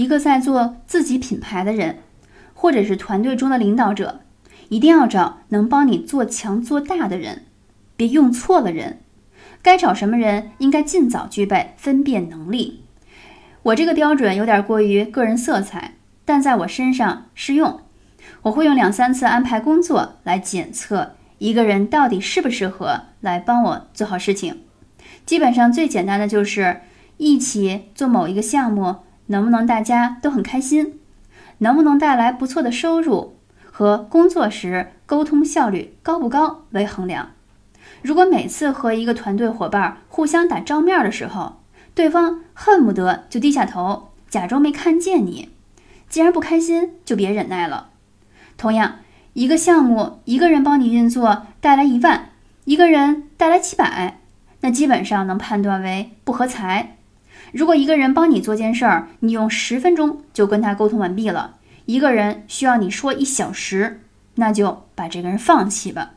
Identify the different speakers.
Speaker 1: 一个在做自己品牌的人，或者是团队中的领导者，一定要找能帮你做强做大的人，别用错了人。该找什么人，应该尽早具备分辨能力。我这个标准有点过于个人色彩，但在我身上适用。我会用两三次安排工作来检测一个人到底适不适合来帮我做好事情。基本上最简单的就是一起做某一个项目，能不能大家都很开心，能不能带来不错的收入，和工作时沟通效率高不高为衡量。如果每次和一个团队伙伴互相打照面的时候，对方恨不得就低下头，假装没看见你，既然不开心，就别忍耐了。同样，一个项目一个人帮你运作带来一万，一个人带来七百，那基本上能判断为不合财。如果一个人帮你做件事儿，你用十分钟就跟他沟通完毕了，一个人需要你说一小时，那就把这个人放弃吧。